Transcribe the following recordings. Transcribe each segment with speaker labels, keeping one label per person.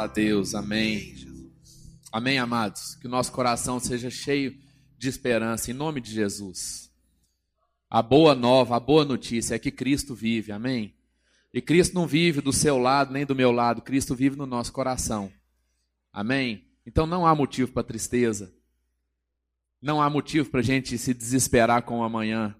Speaker 1: A Deus, amém. Amém, amados. Que o nosso coração seja cheio de esperança, em nome de Jesus. A boa nova, a boa notícia é que Cristo vive, amém? E Cristo não vive do seu lado nem do meu lado, Cristo vive no nosso coração, amém? Então não há motivo para tristeza, não há motivo para a gente se desesperar com o amanhã.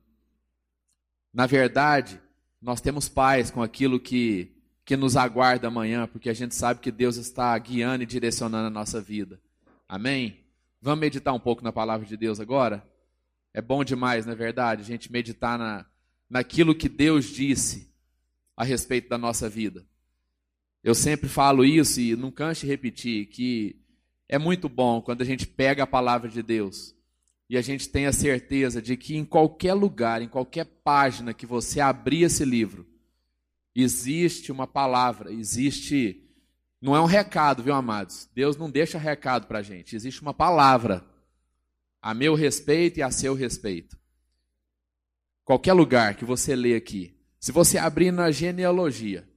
Speaker 1: Na verdade, nós temos paz com aquilo que que nos aguarda amanhã, porque a gente sabe que Deus está guiando e direcionando a nossa vida. Amém? Vamos meditar um pouco na palavra de Deus agora? É bom demais, não é verdade? A gente meditar na, naquilo que Deus disse a respeito da nossa vida. Eu sempre falo isso e não canso de repetir que é muito bom quando a gente pega a palavra de Deus e a gente tem a certeza de que em qualquer lugar, em qualquer página que você abrir esse livro, existe uma palavra, existe. Não é um recado, viu, amados? Deus não deixa recado para a gente. Existe uma palavra a meu respeito e a seu respeito. Qualquer lugar que você lê aqui, se você abrir na genealogia,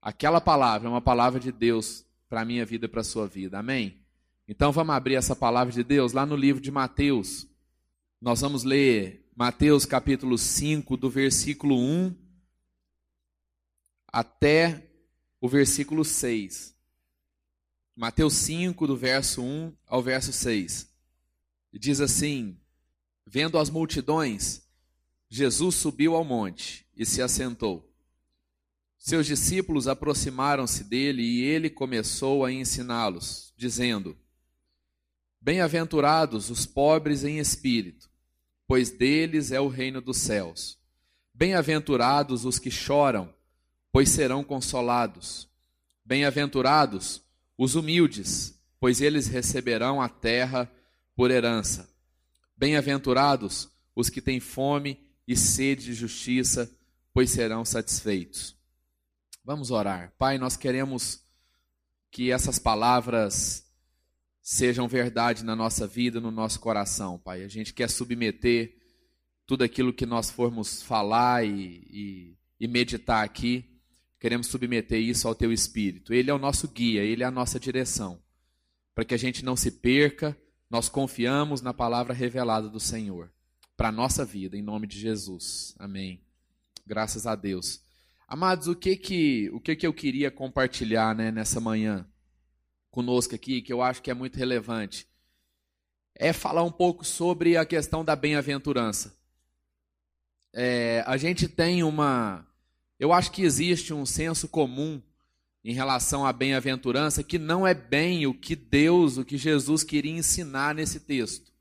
Speaker 1: aquela palavra é uma palavra de Deus para a minha vida e para a sua vida. Amém? Então vamos abrir essa palavra de Deus lá no livro de Mateus. Nós vamos ler Mateus capítulo 5, do versículo 1 até o versículo 6. Mateus 5, do verso 1 ao verso 6. E diz assim: Vendo as multidões, Jesus subiu ao monte e se assentou. Seus discípulos aproximaram-se dele e ele começou a ensiná-los, dizendo: Bem-aventurados os pobres em espírito, pois deles é o reino dos céus. Bem-aventurados os que choram, pois serão consolados. Bem-aventurados os humildes, pois eles receberão a terra por herança. Bem-aventurados os que têm fome e sede de justiça, pois serão satisfeitos. Vamos orar. Pai, nós queremos que essas palavras sejam verdade na nossa vida, no nosso coração, Pai. A gente quer submeter tudo aquilo que nós formos falar e, e, e meditar aqui Queremos submeter isso ao teu espírito. Ele é o nosso guia, ele é a nossa direção. Para que a gente não se perca, nós confiamos na palavra revelada do Senhor para a nossa vida, em nome de Jesus. Amém. Graças a Deus. Amados, o que que, o que, que eu queria compartilhar né, nessa manhã conosco aqui, que eu acho que é muito relevante, é falar um pouco sobre a questão da bem-aventurança. É, a gente tem uma, eu acho que existe um senso comum em relação à bem-aventurança que não é bem o que Deus, o que Jesus queria ensinar nesse texto.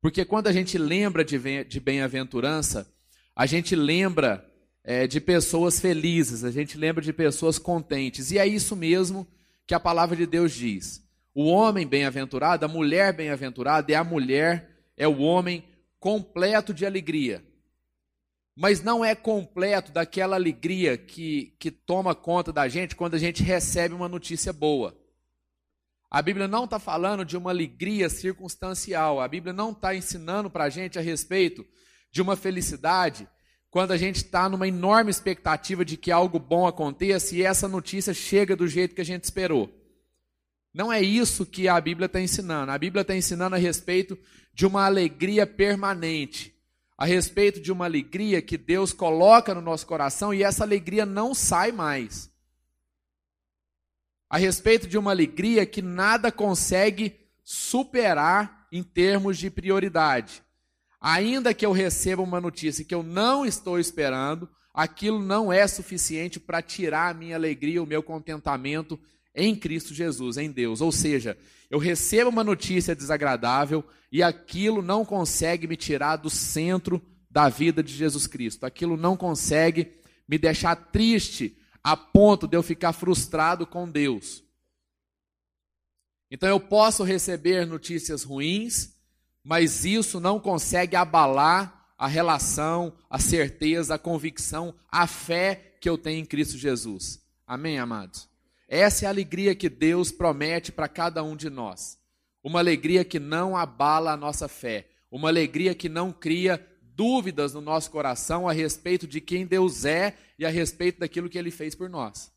Speaker 1: Porque quando a gente lembra de bem-aventurança, a gente lembra é, de pessoas felizes, a gente lembra de pessoas contentes. E é isso mesmo que a palavra de Deus diz. O homem bem-aventurado, a mulher bem-aventurada é a mulher, é o homem completo de alegria mas não é completo daquela alegria que, que toma conta da gente quando a gente recebe uma notícia boa. A Bíblia não está falando de uma alegria circunstancial, a Bíblia não está ensinando para a gente a respeito de uma felicidade quando a gente está numa enorme expectativa de que algo bom aconteça e essa notícia chega do jeito que a gente esperou. Não é isso que a Bíblia está ensinando. A Bíblia está ensinando a respeito de uma alegria permanente a respeito de uma alegria que Deus coloca no nosso coração e essa alegria não sai mais. A respeito de uma alegria que nada consegue superar em termos de prioridade. Ainda que eu receba uma notícia que eu não estou esperando, aquilo não é suficiente para tirar a minha alegria, o meu contentamento em Cristo Jesus, em Deus. Ou seja, eu recebo uma notícia desagradável e aquilo não consegue me tirar do centro da vida de Jesus Cristo. Aquilo não consegue me deixar triste a ponto de eu ficar frustrado com Deus. Então eu posso receber notícias ruins, mas isso não consegue abalar a relação, a certeza, a convicção, a fé que eu tenho em Cristo Jesus. Amém, amados? Essa é a alegria que Deus promete para cada um de nós. Uma alegria que não abala a nossa fé. Uma alegria que não cria dúvidas no nosso coração a respeito de quem Deus é e a respeito daquilo que Ele fez por nós.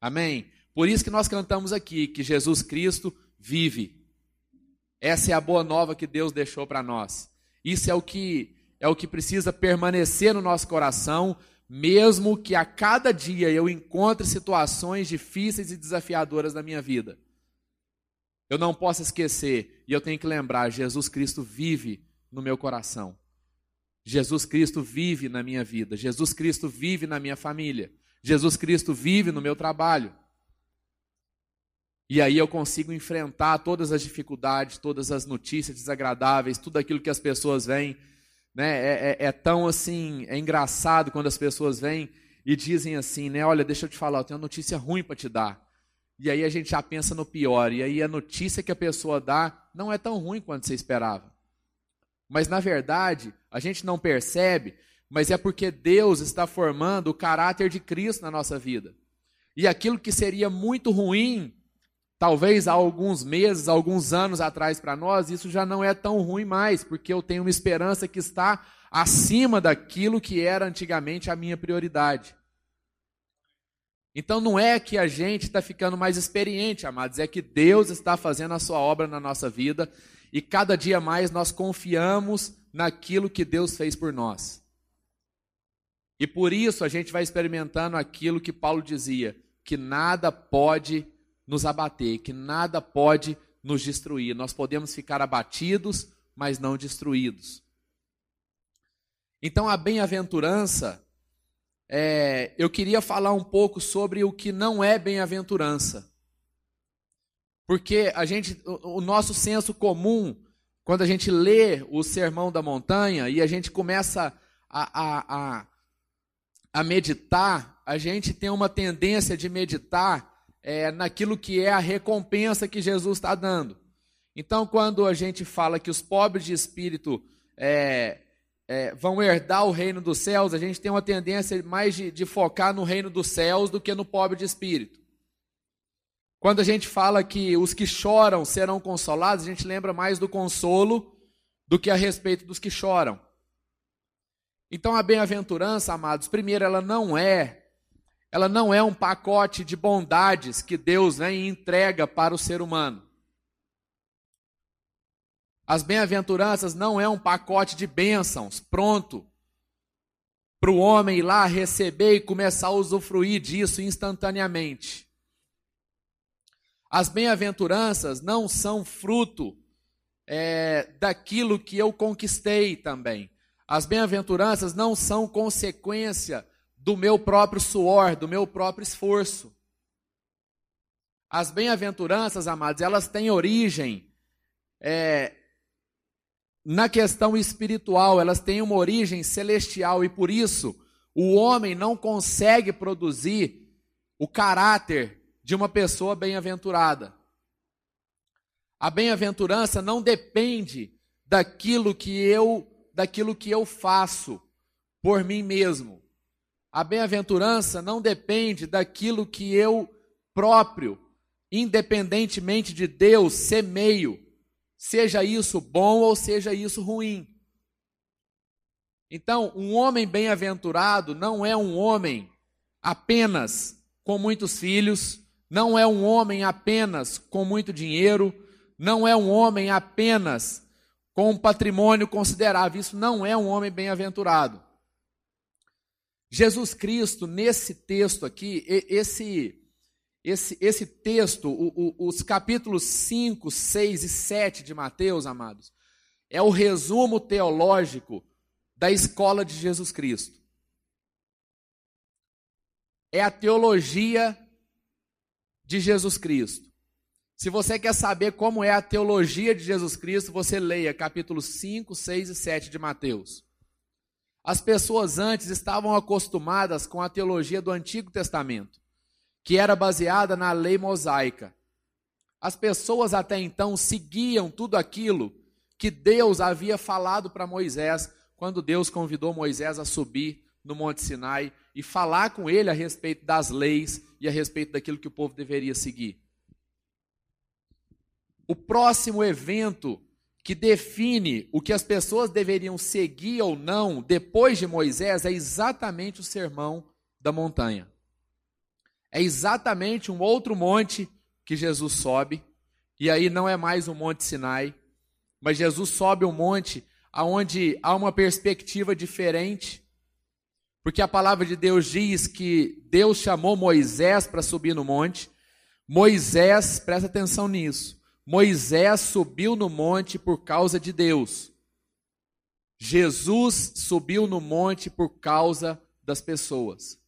Speaker 1: Amém? Por isso que nós cantamos aqui que Jesus Cristo vive. Essa é a boa nova que Deus deixou para nós. Isso é o que é o que precisa permanecer no nosso coração, mesmo que a cada dia eu encontre situações difíceis e desafiadoras na minha vida. Eu não posso esquecer e eu tenho que lembrar: Jesus Cristo vive no meu coração. Jesus Cristo vive na minha vida. Jesus Cristo vive na minha família. Jesus Cristo vive no meu trabalho. E aí eu consigo enfrentar todas as dificuldades, todas as notícias desagradáveis, tudo aquilo que as pessoas veem. Né? É, é, é tão assim, é engraçado quando as pessoas vêm e dizem assim, né? Olha, deixa eu te falar, eu tenho uma notícia ruim para te dar. E aí a gente já pensa no pior. E aí a notícia que a pessoa dá não é tão ruim quanto você esperava. Mas na verdade, a gente não percebe, mas é porque Deus está formando o caráter de Cristo na nossa vida. E aquilo que seria muito ruim Talvez há alguns meses, alguns anos atrás para nós, isso já não é tão ruim mais, porque eu tenho uma esperança que está acima daquilo que era antigamente a minha prioridade. Então não é que a gente está ficando mais experiente, amados, é que Deus está fazendo a sua obra na nossa vida e cada dia mais nós confiamos naquilo que Deus fez por nós. E por isso a gente vai experimentando aquilo que Paulo dizia, que nada pode nos abater, que nada pode nos destruir. Nós podemos ficar abatidos, mas não destruídos. Então, a bem-aventurança, é, eu queria falar um pouco sobre o que não é bem-aventurança. Porque a gente, o, o nosso senso comum, quando a gente lê o Sermão da Montanha e a gente começa a, a, a, a meditar, a gente tem uma tendência de meditar é, naquilo que é a recompensa que Jesus está dando. Então, quando a gente fala que os pobres de espírito é, é, vão herdar o reino dos céus, a gente tem uma tendência mais de, de focar no reino dos céus do que no pobre de espírito. Quando a gente fala que os que choram serão consolados, a gente lembra mais do consolo do que a respeito dos que choram. Então a bem-aventurança, amados, primeiro, ela não é ela não é um pacote de bondades que Deus e entrega para o ser humano. As bem-aventuranças não é um pacote de bênçãos pronto para o homem ir lá receber e começar a usufruir disso instantaneamente. As bem-aventuranças não são fruto é, daquilo que eu conquistei também. As bem-aventuranças não são consequência do meu próprio suor, do meu próprio esforço. As bem-aventuranças, amados, elas têm origem é, na questão espiritual, elas têm uma origem celestial e por isso o homem não consegue produzir o caráter de uma pessoa bem-aventurada. A bem-aventurança não depende daquilo que eu daquilo que eu faço por mim mesmo. A bem-aventurança não depende daquilo que eu próprio, independentemente de Deus, semeio, seja isso bom ou seja isso ruim. Então, um homem bem-aventurado não é um homem apenas com muitos filhos, não é um homem apenas com muito dinheiro, não é um homem apenas com um patrimônio considerável. Isso não é um homem bem-aventurado. Jesus Cristo, nesse texto aqui, esse, esse, esse texto, o, o, os capítulos 5, 6 e 7 de Mateus, amados, é o resumo teológico da escola de Jesus Cristo. É a teologia de Jesus Cristo. Se você quer saber como é a teologia de Jesus Cristo, você leia capítulos 5, 6 e 7 de Mateus. As pessoas antes estavam acostumadas com a teologia do Antigo Testamento, que era baseada na lei mosaica. As pessoas até então seguiam tudo aquilo que Deus havia falado para Moisés, quando Deus convidou Moisés a subir no Monte Sinai e falar com ele a respeito das leis e a respeito daquilo que o povo deveria seguir. O próximo evento que define o que as pessoas deveriam seguir ou não depois de Moisés é exatamente o sermão da montanha. é exatamente um outro monte que Jesus sobe, e aí não é mais o Monte Sinai, mas Jesus sobe um monte aonde há uma perspectiva diferente, porque a palavra de Deus diz que Deus chamou Moisés para subir no monte. Moisés, presta atenção nisso. Moisés subiu no monte por causa de Deus. Jesus subiu no monte por causa das pessoas.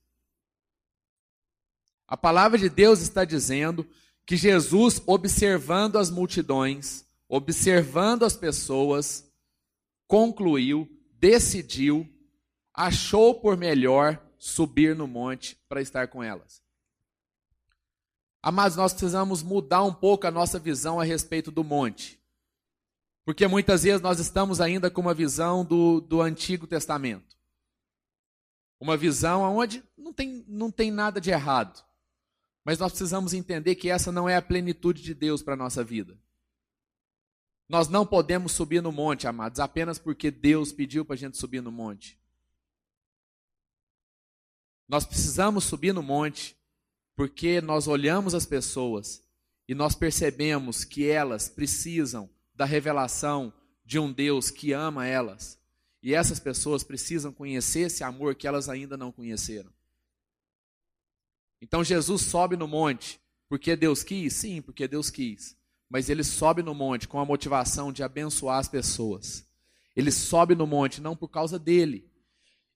Speaker 1: A palavra de Deus está dizendo que Jesus, observando as multidões, observando as pessoas, concluiu, decidiu, achou por melhor subir no monte para estar com elas. Amados, nós precisamos mudar um pouco a nossa visão a respeito do monte. Porque muitas vezes nós estamos ainda com uma visão do, do Antigo Testamento. Uma visão onde não tem, não tem nada de errado. Mas nós precisamos entender que essa não é a plenitude de Deus para a nossa vida. Nós não podemos subir no monte, amados, apenas porque Deus pediu para a gente subir no monte. Nós precisamos subir no monte porque nós olhamos as pessoas e nós percebemos que elas precisam da revelação de um Deus que ama elas. E essas pessoas precisam conhecer esse amor que elas ainda não conheceram. Então Jesus sobe no monte porque Deus quis? Sim, porque Deus quis mas ele sobe no monte com a motivação de abençoar as pessoas. Ele sobe no monte não por causa dele.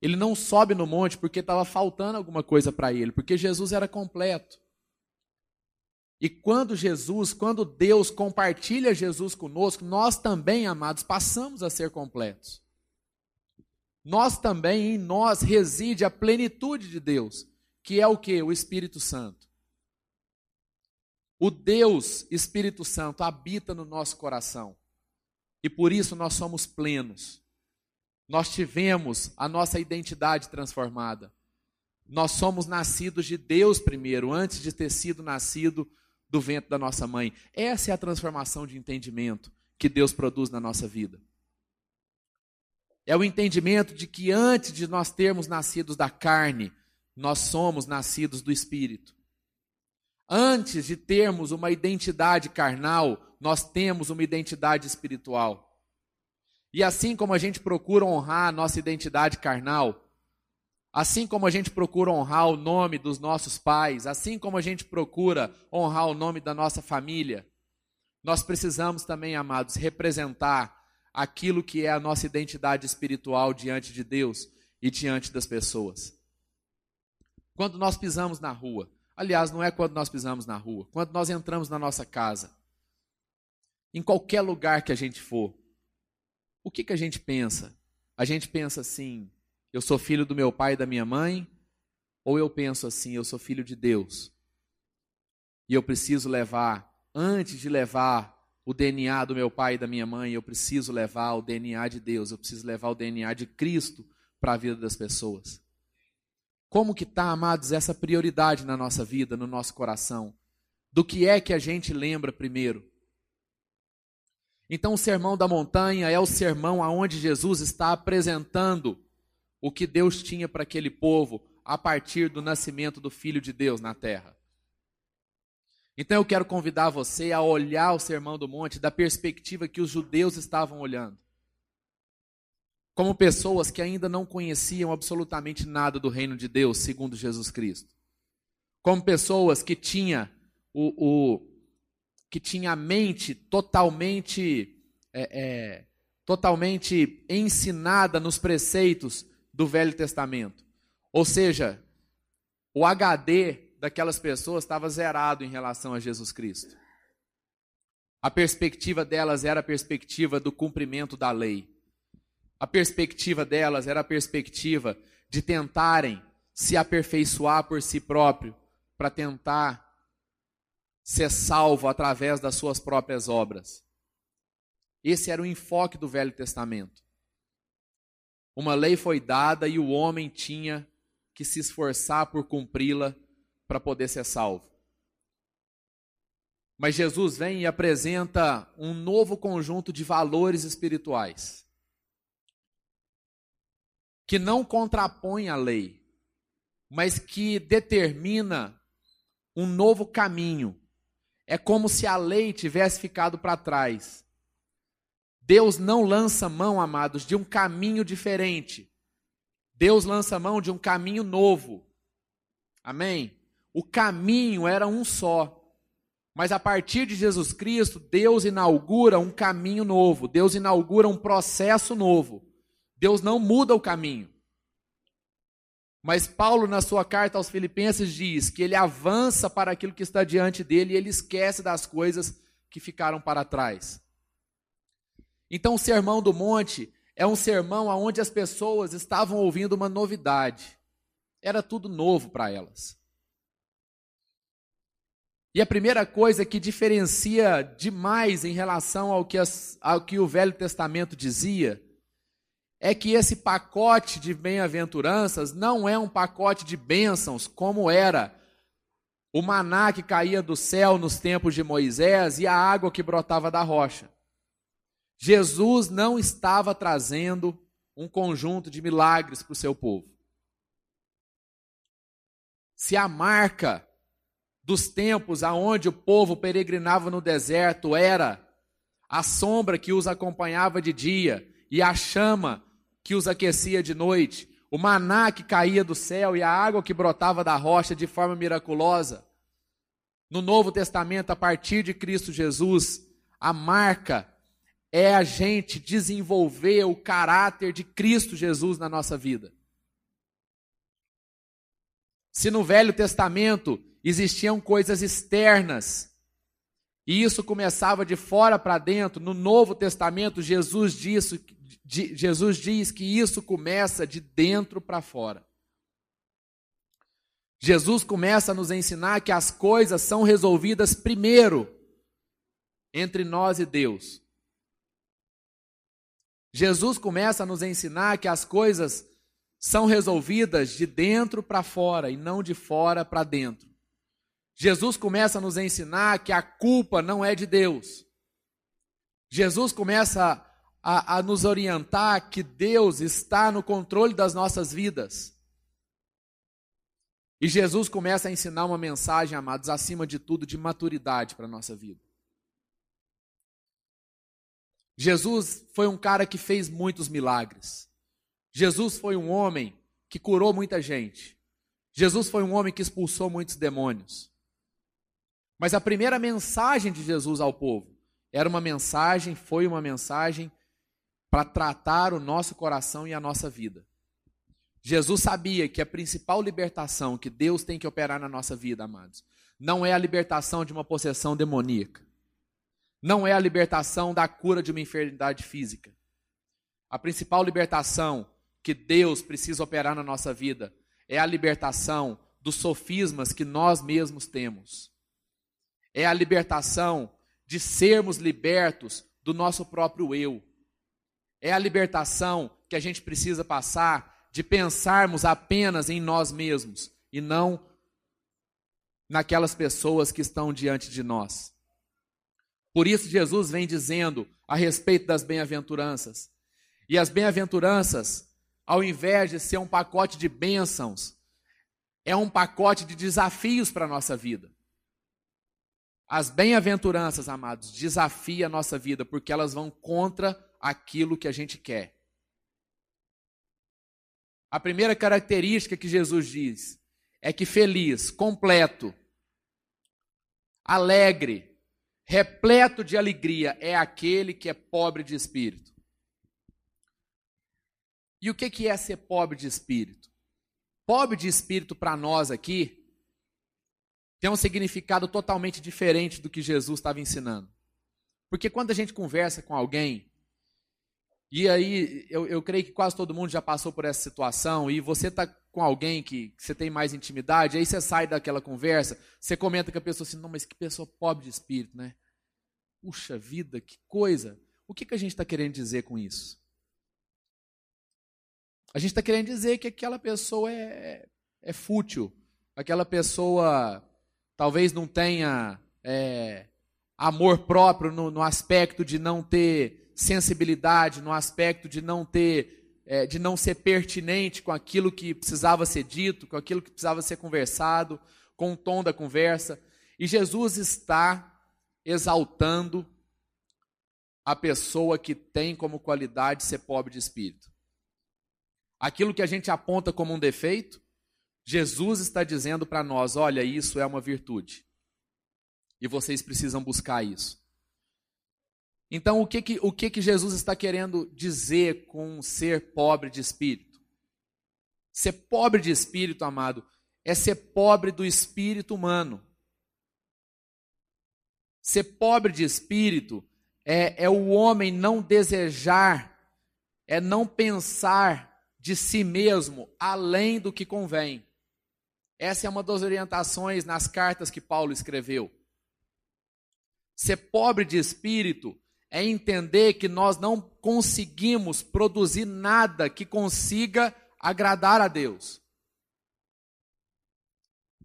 Speaker 1: Ele não sobe no monte porque estava faltando alguma coisa para ele, porque Jesus era completo. E quando Jesus, quando Deus compartilha Jesus conosco, nós também, amados, passamos a ser completos. Nós também, em nós reside a plenitude de Deus, que é o que? O Espírito Santo. O Deus Espírito Santo habita no nosso coração. E por isso nós somos plenos. Nós tivemos a nossa identidade transformada. Nós somos nascidos de Deus primeiro, antes de ter sido nascido do ventre da nossa mãe. Essa é a transformação de entendimento que Deus produz na nossa vida. É o entendimento de que antes de nós termos nascidos da carne, nós somos nascidos do Espírito. Antes de termos uma identidade carnal, nós temos uma identidade espiritual. E assim como a gente procura honrar a nossa identidade carnal, assim como a gente procura honrar o nome dos nossos pais, assim como a gente procura honrar o nome da nossa família, nós precisamos também, amados, representar aquilo que é a nossa identidade espiritual diante de Deus e diante das pessoas. Quando nós pisamos na rua, Aliás, não é quando nós pisamos na rua, quando nós entramos na nossa casa. Em qualquer lugar que a gente for. O que, que a gente pensa? A gente pensa assim: eu sou filho do meu pai e da minha mãe? Ou eu penso assim: eu sou filho de Deus? E eu preciso levar, antes de levar o DNA do meu pai e da minha mãe, eu preciso levar o DNA de Deus, eu preciso levar o DNA de Cristo para a vida das pessoas. Como que está, amados, essa prioridade na nossa vida, no nosso coração? Do que é que a gente lembra primeiro? Então, o sermão da montanha é o sermão aonde Jesus está apresentando o que Deus tinha para aquele povo a partir do nascimento do Filho de Deus na terra. Então, eu quero convidar você a olhar o sermão do monte da perspectiva que os judeus estavam olhando como pessoas que ainda não conheciam absolutamente nada do reino de Deus, segundo Jesus Cristo. Como pessoas que tinha o, o que tinha a mente totalmente é, é, totalmente ensinada nos preceitos do Velho Testamento. Ou seja, o HD daquelas pessoas estava zerado em relação a Jesus Cristo. A perspectiva delas era a perspectiva do cumprimento da lei. A perspectiva delas era a perspectiva de tentarem se aperfeiçoar por si próprio, para tentar ser salvo através das suas próprias obras. Esse era o enfoque do Velho Testamento. Uma lei foi dada e o homem tinha que se esforçar por cumpri-la para poder ser salvo. Mas Jesus vem e apresenta um novo conjunto de valores espirituais que não contrapõe a lei, mas que determina um novo caminho. É como se a lei tivesse ficado para trás. Deus não lança mão, amados, de um caminho diferente. Deus lança mão de um caminho novo. Amém? O caminho era um só. Mas a partir de Jesus Cristo, Deus inaugura um caminho novo. Deus inaugura um processo novo. Deus não muda o caminho. Mas Paulo, na sua carta aos Filipenses, diz que ele avança para aquilo que está diante dele e ele esquece das coisas que ficaram para trás. Então, o Sermão do Monte é um sermão onde as pessoas estavam ouvindo uma novidade. Era tudo novo para elas. E a primeira coisa que diferencia demais em relação ao que, as, ao que o Velho Testamento dizia é que esse pacote de bem-aventuranças não é um pacote de bênçãos como era o maná que caía do céu nos tempos de Moisés e a água que brotava da rocha. Jesus não estava trazendo um conjunto de milagres para o seu povo. Se a marca dos tempos aonde o povo peregrinava no deserto era a sombra que os acompanhava de dia e a chama que os aquecia de noite, o maná que caía do céu e a água que brotava da rocha de forma miraculosa. No Novo Testamento, a partir de Cristo Jesus, a marca é a gente desenvolver o caráter de Cristo Jesus na nossa vida. Se no Velho Testamento existiam coisas externas, e isso começava de fora para dentro, no Novo Testamento Jesus diz, Jesus diz que isso começa de dentro para fora. Jesus começa a nos ensinar que as coisas são resolvidas primeiro entre nós e Deus. Jesus começa a nos ensinar que as coisas são resolvidas de dentro para fora e não de fora para dentro. Jesus começa a nos ensinar que a culpa não é de Deus. Jesus começa a, a nos orientar que Deus está no controle das nossas vidas. E Jesus começa a ensinar uma mensagem, amados, acima de tudo, de maturidade para a nossa vida. Jesus foi um cara que fez muitos milagres. Jesus foi um homem que curou muita gente. Jesus foi um homem que expulsou muitos demônios. Mas a primeira mensagem de Jesus ao povo era uma mensagem, foi uma mensagem para tratar o nosso coração e a nossa vida. Jesus sabia que a principal libertação que Deus tem que operar na nossa vida, amados, não é a libertação de uma possessão demoníaca não é a libertação da cura de uma enfermidade física. A principal libertação que Deus precisa operar na nossa vida é a libertação dos sofismas que nós mesmos temos. É a libertação de sermos libertos do nosso próprio eu. É a libertação que a gente precisa passar de pensarmos apenas em nós mesmos e não naquelas pessoas que estão diante de nós. Por isso, Jesus vem dizendo a respeito das bem-aventuranças. E as bem-aventuranças, ao invés de ser um pacote de bênçãos, é um pacote de desafios para a nossa vida. As bem-aventuranças, amados, desafiam a nossa vida, porque elas vão contra aquilo que a gente quer. A primeira característica que Jesus diz é que feliz, completo, alegre, repleto de alegria é aquele que é pobre de espírito. E o que é ser pobre de espírito? Pobre de espírito para nós aqui tem um significado totalmente diferente do que Jesus estava ensinando. Porque quando a gente conversa com alguém, e aí eu, eu creio que quase todo mundo já passou por essa situação, e você está com alguém que, que, você tem mais intimidade, aí você sai daquela conversa, você comenta com a pessoa assim, não, mas que pessoa pobre de espírito, né? Puxa vida, que coisa. O que, que a gente está querendo dizer com isso? A gente está querendo dizer que aquela pessoa é, é fútil, aquela pessoa talvez não tenha é, amor próprio no, no, aspecto de não ter sensibilidade, no aspecto de não ter, é, de não ser pertinente com aquilo que precisava ser dito, com aquilo que precisava ser conversado, com o tom da conversa, e Jesus está exaltando a pessoa que tem como qualidade ser pobre de espírito. Aquilo que a gente aponta como um defeito, Jesus está dizendo para nós: olha, isso é uma virtude. E vocês precisam buscar isso. Então, o que que, o que que Jesus está querendo dizer com ser pobre de espírito? Ser pobre de espírito, amado, é ser pobre do espírito humano. Ser pobre de espírito é, é o homem não desejar, é não pensar de si mesmo além do que convém. Essa é uma das orientações nas cartas que Paulo escreveu. Ser pobre de espírito é entender que nós não conseguimos produzir nada que consiga agradar a Deus.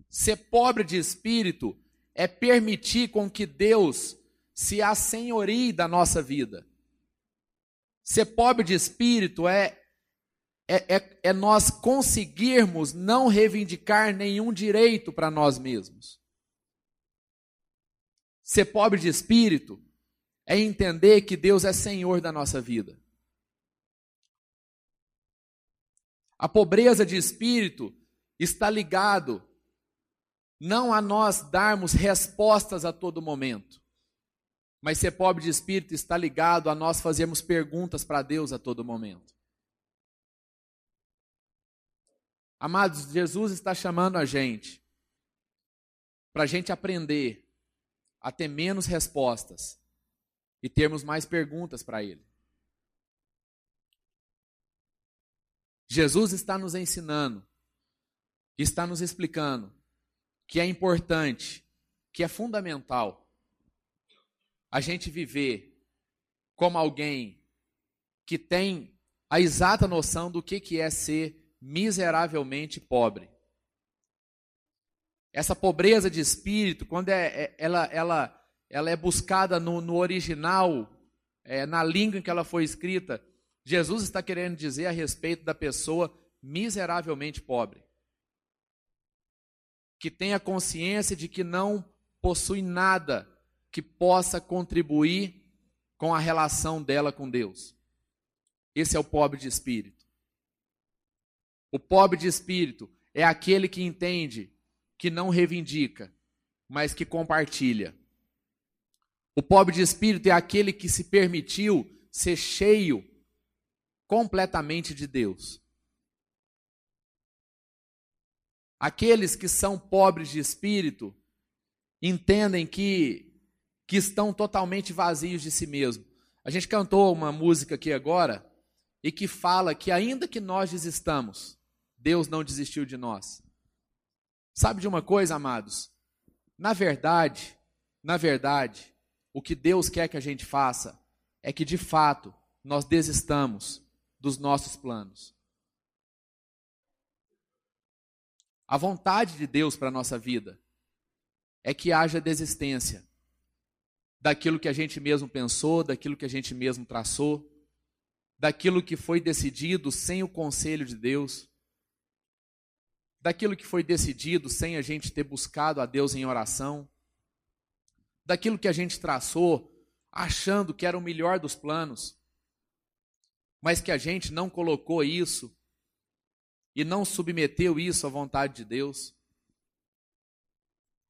Speaker 1: Ser pobre de espírito é permitir com que Deus se assenhorie da nossa vida. Ser pobre de espírito é, é, é, é nós conseguirmos não reivindicar nenhum direito para nós mesmos. Ser pobre de espírito é entender que Deus é Senhor da nossa vida. A pobreza de espírito está ligado não a nós darmos respostas a todo momento, mas ser pobre de espírito está ligado a nós fazermos perguntas para Deus a todo momento. Amados, Jesus está chamando a gente para a gente aprender a ter menos respostas e termos mais perguntas para Ele. Jesus está nos ensinando, está nos explicando que é importante, que é fundamental a gente viver como alguém que tem a exata noção do que, que é ser miseravelmente pobre. Essa pobreza de espírito, quando é, é ela, ela ela é buscada no, no original, é, na língua em que ela foi escrita, Jesus está querendo dizer a respeito da pessoa miseravelmente pobre. Que tenha consciência de que não possui nada que possa contribuir com a relação dela com Deus. Esse é o pobre de espírito. O pobre de espírito é aquele que entende que não reivindica, mas que compartilha. O pobre de espírito é aquele que se permitiu ser cheio completamente de Deus. Aqueles que são pobres de espírito entendem que, que estão totalmente vazios de si mesmo. A gente cantou uma música aqui agora e que fala que ainda que nós desistamos, Deus não desistiu de nós. Sabe de uma coisa, amados? Na verdade, na verdade, o que Deus quer que a gente faça é que, de fato, nós desistamos dos nossos planos. A vontade de Deus para a nossa vida é que haja desistência daquilo que a gente mesmo pensou, daquilo que a gente mesmo traçou, daquilo que foi decidido sem o conselho de Deus, daquilo que foi decidido sem a gente ter buscado a Deus em oração daquilo que a gente traçou, achando que era o melhor dos planos, mas que a gente não colocou isso e não submeteu isso à vontade de Deus.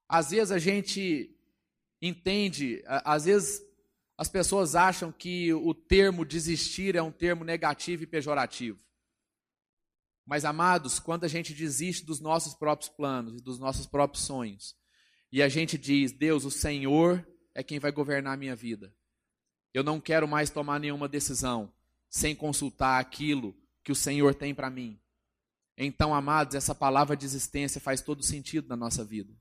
Speaker 1: Às vezes a gente entende, às vezes as pessoas acham que o termo desistir é um termo negativo e pejorativo. Mas, amados, quando a gente desiste dos nossos próprios planos e dos nossos próprios sonhos, e a gente diz: Deus, o Senhor é quem vai governar a minha vida. Eu não quero mais tomar nenhuma decisão sem consultar aquilo que o Senhor tem para mim. Então, amados, essa palavra de existência faz todo sentido na nossa vida.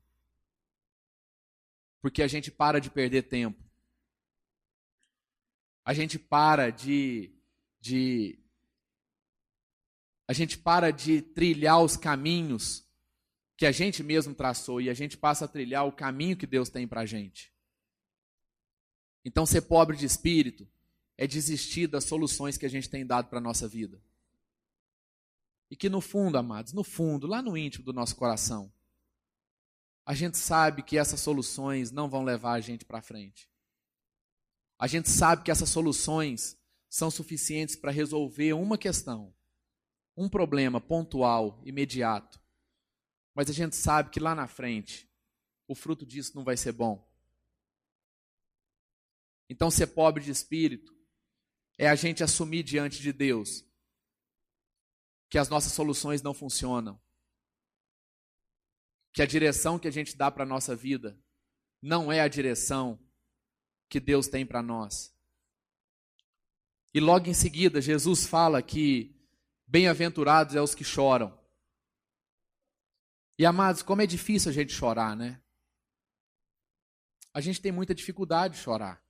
Speaker 1: Porque a gente para de perder tempo. A gente para de, de a gente para de trilhar os caminhos que a gente mesmo traçou e a gente passa a trilhar o caminho que Deus tem para a gente. Então, ser pobre de espírito é desistir das soluções que a gente tem dado para a nossa vida. E que no fundo, amados, no fundo, lá no íntimo do nosso coração, a gente sabe que essas soluções não vão levar a gente para frente. A gente sabe que essas soluções são suficientes para resolver uma questão, um problema pontual, imediato. Mas a gente sabe que lá na frente, o fruto disso não vai ser bom. Então, ser pobre de espírito é a gente assumir diante de Deus que as nossas soluções não funcionam, que a direção que a gente dá para a nossa vida não é a direção que Deus tem para nós. E logo em seguida, Jesus fala que bem-aventurados é os que choram. E amados, como é difícil a gente chorar, né? A gente tem muita dificuldade de chorar.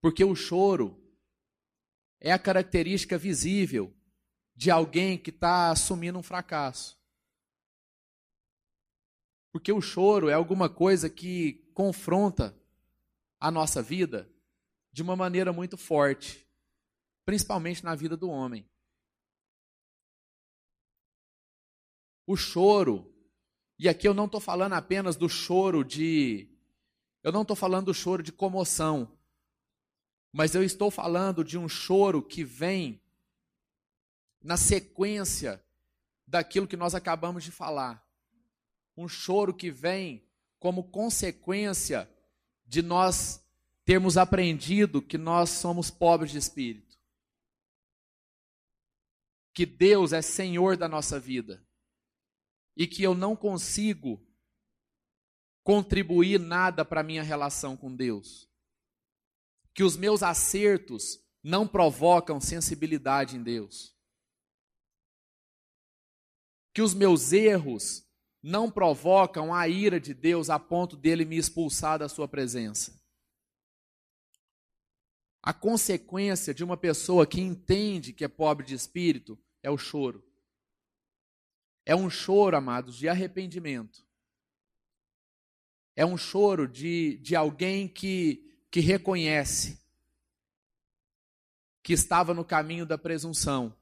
Speaker 1: Porque o choro é a característica visível de alguém que está assumindo um fracasso. Porque o choro é alguma coisa que confronta a nossa vida de uma maneira muito forte, principalmente na vida do homem. O choro, e aqui eu não estou falando apenas do choro de. Eu não estou falando do choro de comoção, mas eu estou falando de um choro que vem na sequência daquilo que nós acabamos de falar um choro que vem como consequência de nós termos aprendido que nós somos pobres de espírito. Que Deus é Senhor da nossa vida. E que eu não consigo contribuir nada para a minha relação com Deus. Que os meus acertos não provocam sensibilidade em Deus. Que os meus erros não provocam a ira de Deus a ponto dele me expulsar da sua presença. A consequência de uma pessoa que entende que é pobre de espírito é o choro. É um choro, amados, de arrependimento. É um choro de, de alguém que, que reconhece que estava no caminho da presunção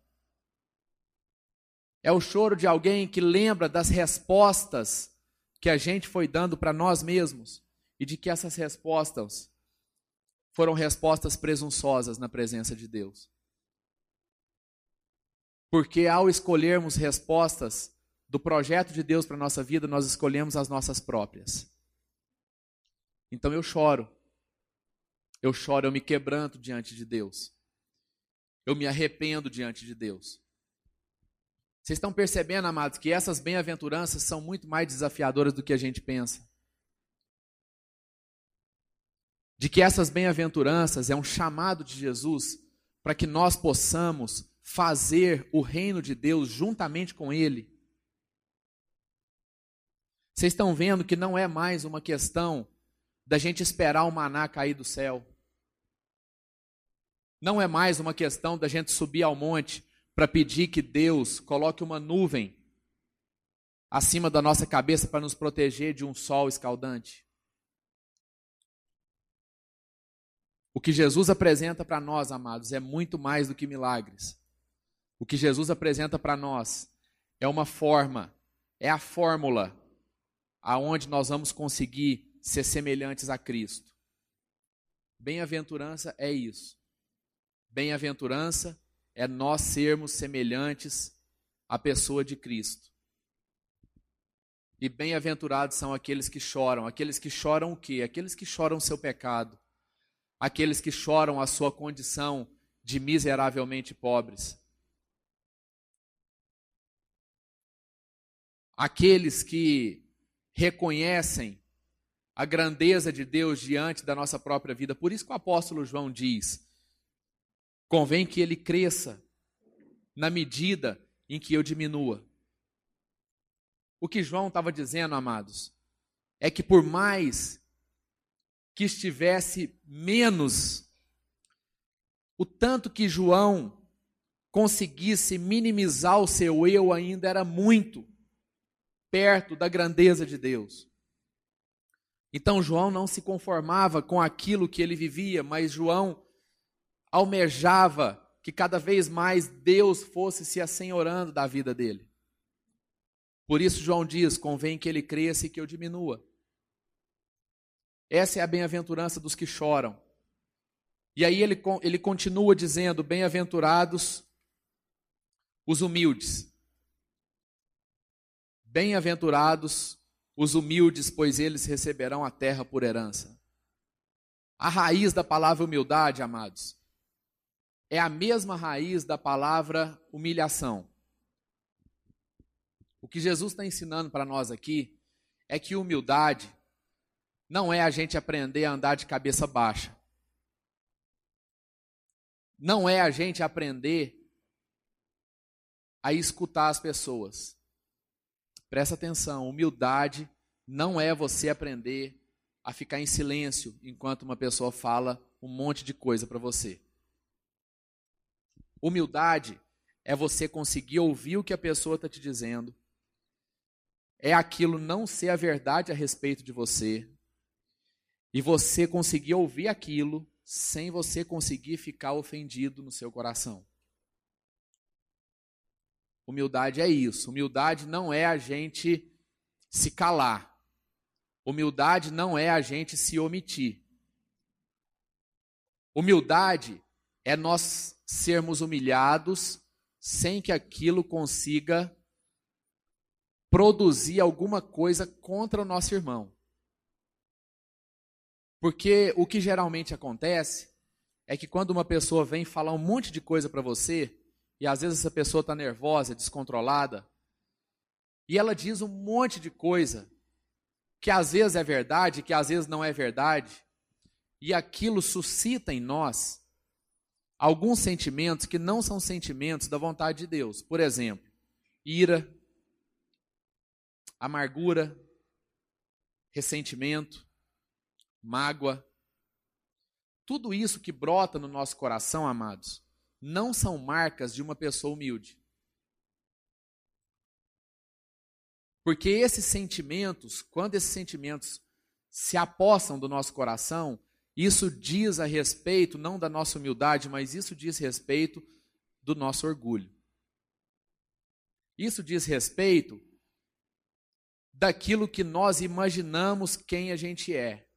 Speaker 1: é o choro de alguém que lembra das respostas que a gente foi dando para nós mesmos e de que essas respostas foram respostas presunçosas na presença de Deus. Porque ao escolhermos respostas do projeto de Deus para a nossa vida, nós escolhemos as nossas próprias. Então eu choro. Eu choro, eu me quebranto diante de Deus. Eu me arrependo diante de Deus. Vocês estão percebendo, amados, que essas bem-aventuranças são muito mais desafiadoras do que a gente pensa. De que essas bem-aventuranças é um chamado de Jesus para que nós possamos fazer o reino de Deus juntamente com Ele. Vocês estão vendo que não é mais uma questão da gente esperar o maná cair do céu. Não é mais uma questão da gente subir ao monte para pedir que Deus coloque uma nuvem acima da nossa cabeça para nos proteger de um sol escaldante. O que Jesus apresenta para nós, amados, é muito mais do que milagres. O que Jesus apresenta para nós é uma forma, é a fórmula aonde nós vamos conseguir ser semelhantes a Cristo. Bem-aventurança é isso. Bem-aventurança é nós sermos semelhantes à pessoa de Cristo. E bem-aventurados são aqueles que choram. Aqueles que choram o quê? Aqueles que choram o seu pecado. Aqueles que choram a sua condição de miseravelmente pobres. Aqueles que reconhecem a grandeza de Deus diante da nossa própria vida. Por isso que o apóstolo João diz: Convém que ele cresça na medida em que eu diminua. O que João estava dizendo, amados, é que por mais que estivesse menos, o tanto que João conseguisse minimizar o seu eu ainda era muito perto da grandeza de Deus. Então João não se conformava com aquilo que ele vivia, mas João almejava que cada vez mais Deus fosse se assenhorando da vida dele. Por isso, João diz: convém que ele cresça e que eu diminua. Essa é a bem-aventurança dos que choram. E aí ele, ele continua dizendo: bem-aventurados os humildes. Bem-aventurados os humildes, pois eles receberão a terra por herança. A raiz da palavra humildade, amados, é a mesma raiz da palavra humilhação. O que Jesus está ensinando para nós aqui é que humildade não é a gente aprender a andar de cabeça baixa. Não é a gente aprender a escutar as pessoas. Presta atenção, humildade não é você aprender a ficar em silêncio enquanto uma pessoa fala um monte de coisa para você. Humildade é você conseguir ouvir o que a pessoa está te dizendo, é aquilo não ser a verdade a respeito de você, e você conseguir ouvir aquilo sem você conseguir ficar ofendido no seu coração. Humildade é isso. Humildade não é a gente se calar. Humildade não é a gente se omitir. Humildade é nós sermos humilhados sem que aquilo consiga produzir alguma coisa contra o nosso irmão. Porque o que geralmente acontece é que quando uma pessoa vem falar um monte de coisa para você, e às vezes essa pessoa está nervosa, descontrolada, e ela diz um monte de coisa que às vezes é verdade, que às vezes não é verdade, e aquilo suscita em nós alguns sentimentos que não são sentimentos da vontade de Deus. Por exemplo, ira, amargura, ressentimento, mágoa. Tudo isso que brota no nosso coração, amados, não são marcas de uma pessoa humilde. Porque esses sentimentos, quando esses sentimentos se apossam do nosso coração, isso diz a respeito não da nossa humildade, mas isso diz respeito do nosso orgulho. Isso diz respeito daquilo que nós imaginamos quem a gente é.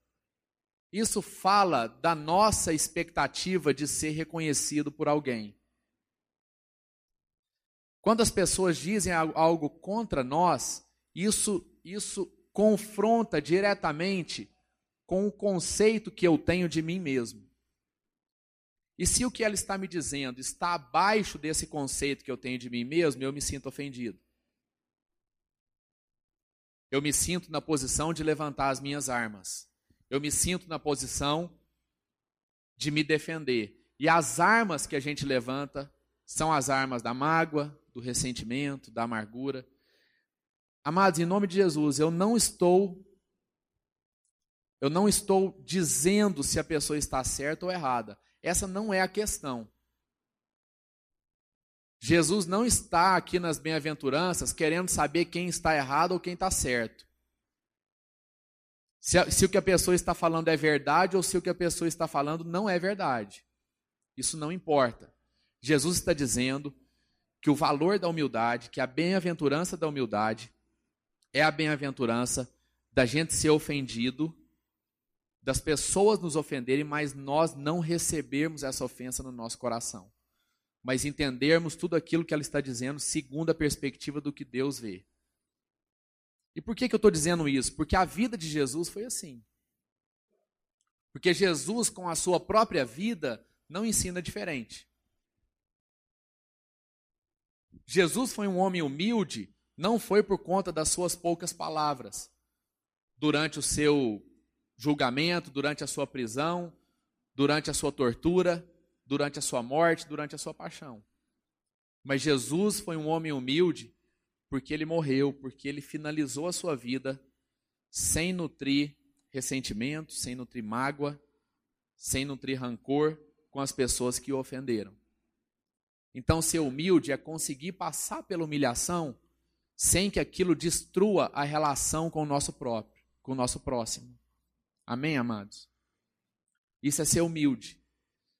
Speaker 1: Isso fala da nossa expectativa de ser reconhecido por alguém. Quando as pessoas dizem algo contra nós, isso, isso confronta diretamente com o conceito que eu tenho de mim mesmo. E se o que ela está me dizendo está abaixo desse conceito que eu tenho de mim mesmo, eu me sinto ofendido. Eu me sinto na posição de levantar as minhas armas. Eu me sinto na posição de me defender. E as armas que a gente levanta são as armas da mágoa, do ressentimento, da amargura. Amados, em nome de Jesus, eu não estou eu não estou dizendo se a pessoa está certa ou errada. Essa não é a questão. Jesus não está aqui nas bem-aventuranças querendo saber quem está errado ou quem está certo. Se, se, o que a pessoa está falando é verdade ou se o que a pessoa está falando não é verdade. Isso não importa. Jesus está dizendo que o valor da humildade, que a bem-aventurança da humildade, é a bem-aventurança da gente ser ofendido, das pessoas nos ofenderem, mas nós não recebermos essa ofensa no nosso coração. Mas entendermos tudo aquilo que ela está dizendo segundo a perspectiva do que Deus vê. E por que, que eu estou dizendo isso? Porque a vida de Jesus foi assim. Porque Jesus, com a sua própria vida, não ensina diferente. Jesus foi um homem humilde não foi por conta das suas poucas palavras. Durante o seu julgamento, durante a sua prisão, durante a sua tortura, durante a sua morte, durante a sua paixão. Mas Jesus foi um homem humilde porque ele morreu, porque ele finalizou a sua vida sem nutrir ressentimento, sem nutrir mágoa, sem nutrir rancor com as pessoas que o ofenderam. Então, ser humilde é conseguir passar pela humilhação sem que aquilo destrua a relação com o nosso próprio, com o nosso próximo. Amém, amados? Isso é ser humilde.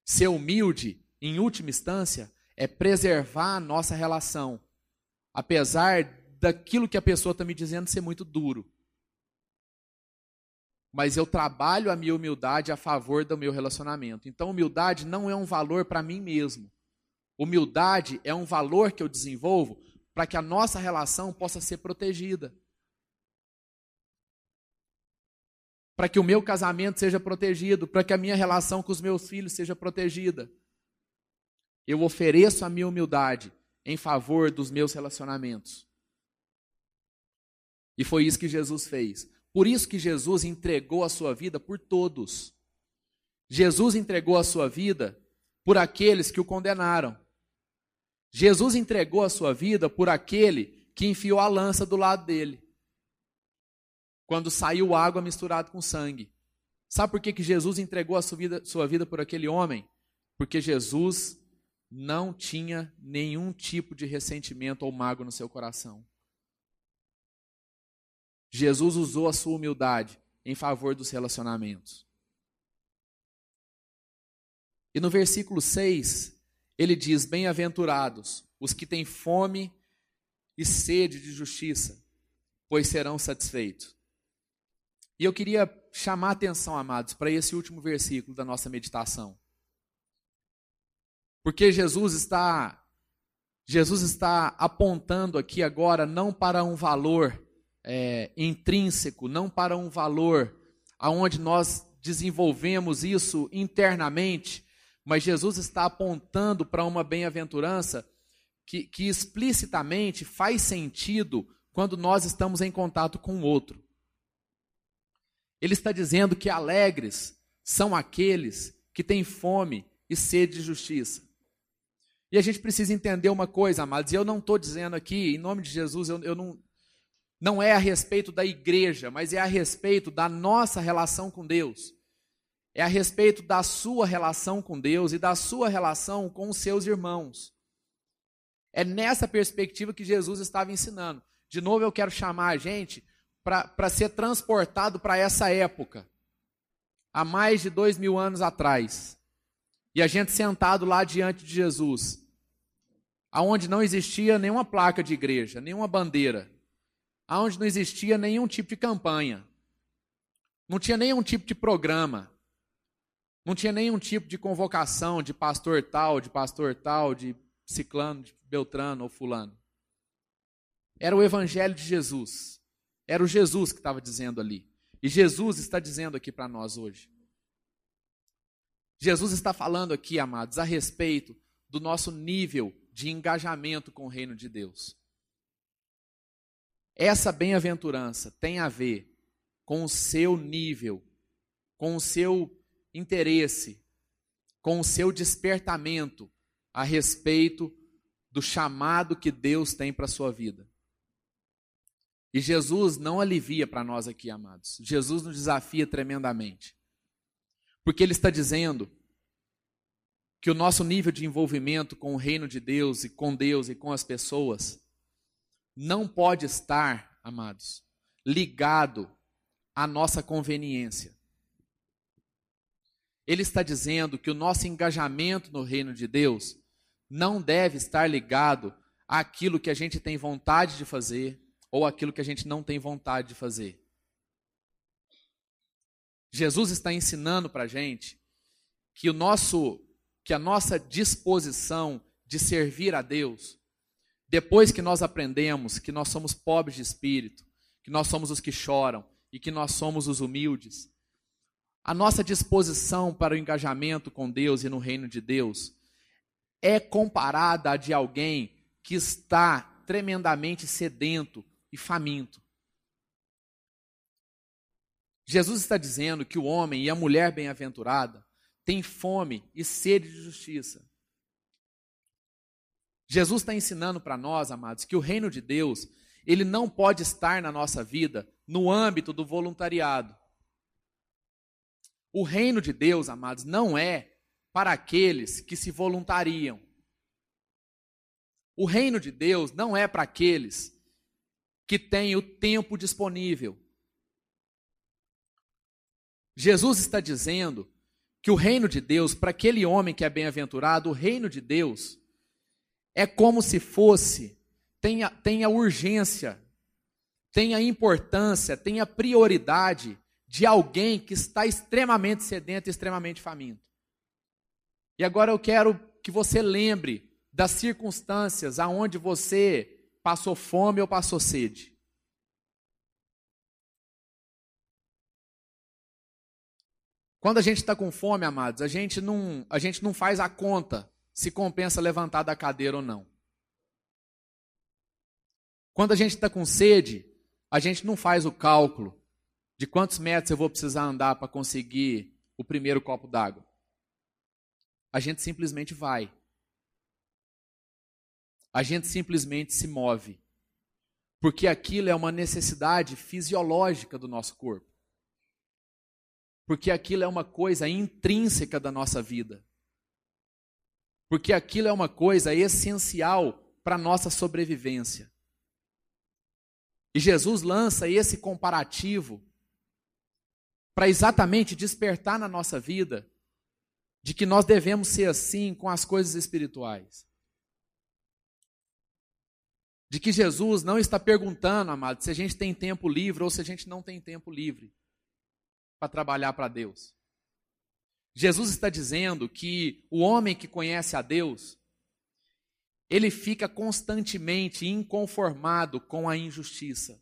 Speaker 1: Ser humilde, em última instância, é preservar a nossa relação, apesar daquilo que a pessoa está me dizendo ser muito duro. Mas eu trabalho a minha humildade a favor do meu relacionamento. Então, humildade não é um valor para mim mesmo. Humildade é um valor que eu desenvolvo para que a nossa relação possa ser protegida. Para que o meu casamento seja protegido, para que a minha relação com os meus filhos seja protegida. Eu ofereço a minha humildade em favor dos meus relacionamentos. E foi isso que Jesus fez. Por isso que Jesus entregou a sua vida por todos. Jesus entregou a sua vida por aqueles que o condenaram. Jesus entregou a sua vida por aquele que enfiou a lança do lado dele. Quando saiu água misturada com sangue. Sabe por que, que Jesus entregou a sua vida, sua vida por aquele homem? Porque Jesus não tinha nenhum tipo de ressentimento ou mágoa no seu coração. Jesus usou a sua humildade em favor dos relacionamentos. E no versículo 6, ele diz: Bem-aventurados os que têm fome e sede de justiça, pois serão satisfeitos. E eu queria chamar a atenção, amados, para esse último versículo da nossa meditação. Porque Jesus está Jesus está apontando aqui agora não para um valor é, intrínseco, não para um valor aonde nós desenvolvemos isso internamente, mas Jesus está apontando para uma bem-aventurança que, que explicitamente faz sentido quando nós estamos em contato com o outro. Ele está dizendo que alegres são aqueles que têm fome e sede de justiça. E a gente precisa entender uma coisa, amados, e eu não estou dizendo aqui, em nome de Jesus, eu, eu não, não é a respeito da igreja, mas é a respeito da nossa relação com Deus é a respeito da sua relação com Deus e da sua relação com os seus irmãos. É nessa perspectiva que Jesus estava ensinando. De novo, eu quero chamar a gente para ser transportado para essa época, há mais de dois mil anos atrás. E a gente sentado lá diante de Jesus, aonde não existia nenhuma placa de igreja, nenhuma bandeira, aonde não existia nenhum tipo de campanha, não tinha nenhum tipo de programa. Não tinha nenhum tipo de convocação de pastor tal, de pastor tal, de ciclano, de beltrano ou fulano. Era o evangelho de Jesus. Era o Jesus que estava dizendo ali. E Jesus está dizendo aqui para nós hoje. Jesus está falando aqui, amados, a respeito do nosso nível de engajamento com o reino de Deus. Essa bem-aventurança tem a ver com o seu nível, com o seu interesse, com o seu despertamento a respeito do chamado que Deus tem para a sua vida. E Jesus não alivia para nós aqui, amados. Jesus nos desafia tremendamente. Porque Ele está dizendo que o nosso nível de envolvimento com o reino de Deus e com Deus e com as pessoas não pode estar, amados, ligado à nossa conveniência. Ele está dizendo que o nosso engajamento no reino de Deus não deve estar ligado àquilo que a gente tem vontade de fazer ou àquilo que a gente não tem vontade de fazer. Jesus está ensinando para a gente que o nosso, que a nossa disposição de servir a Deus, depois que nós aprendemos que nós somos pobres de espírito, que nós somos os que choram e que nós somos os humildes, a nossa disposição para o engajamento com Deus e no reino de Deus é comparada à de alguém que está tremendamente sedento e faminto. Jesus está dizendo que o homem e a mulher bem-aventurada têm fome e sede de justiça. Jesus está ensinando para nós, amados, que o reino de Deus, ele não pode estar na nossa vida no âmbito do voluntariado. O reino de Deus, amados, não é para aqueles que se voluntariam. O reino de Deus não é para aqueles que têm o tempo disponível. Jesus está dizendo que o reino de Deus, para aquele homem que é bem-aventurado, o reino de Deus é como se fosse tenha, tenha urgência, tenha importância, tenha prioridade de alguém que está extremamente sedento extremamente faminto. E agora eu quero que você lembre das circunstâncias aonde você passou fome ou passou sede. Quando a gente está com fome, amados, a gente, não, a gente não faz a conta se compensa levantar da cadeira ou não. Quando a gente está com sede, a gente não faz o cálculo de quantos metros eu vou precisar andar para conseguir o primeiro copo d'água. A gente simplesmente vai. A gente simplesmente se move. Porque aquilo é uma necessidade fisiológica do nosso corpo porque aquilo é uma coisa intrínseca da nossa vida. Porque aquilo é uma coisa essencial para a nossa sobrevivência. E Jesus lança esse comparativo para exatamente despertar na nossa vida de que nós devemos ser assim com as coisas espirituais. De que Jesus não está perguntando, amado, se a gente tem tempo livre ou se a gente não tem tempo livre para trabalhar para Deus. Jesus está dizendo que o homem que conhece a Deus, ele fica constantemente inconformado com a injustiça.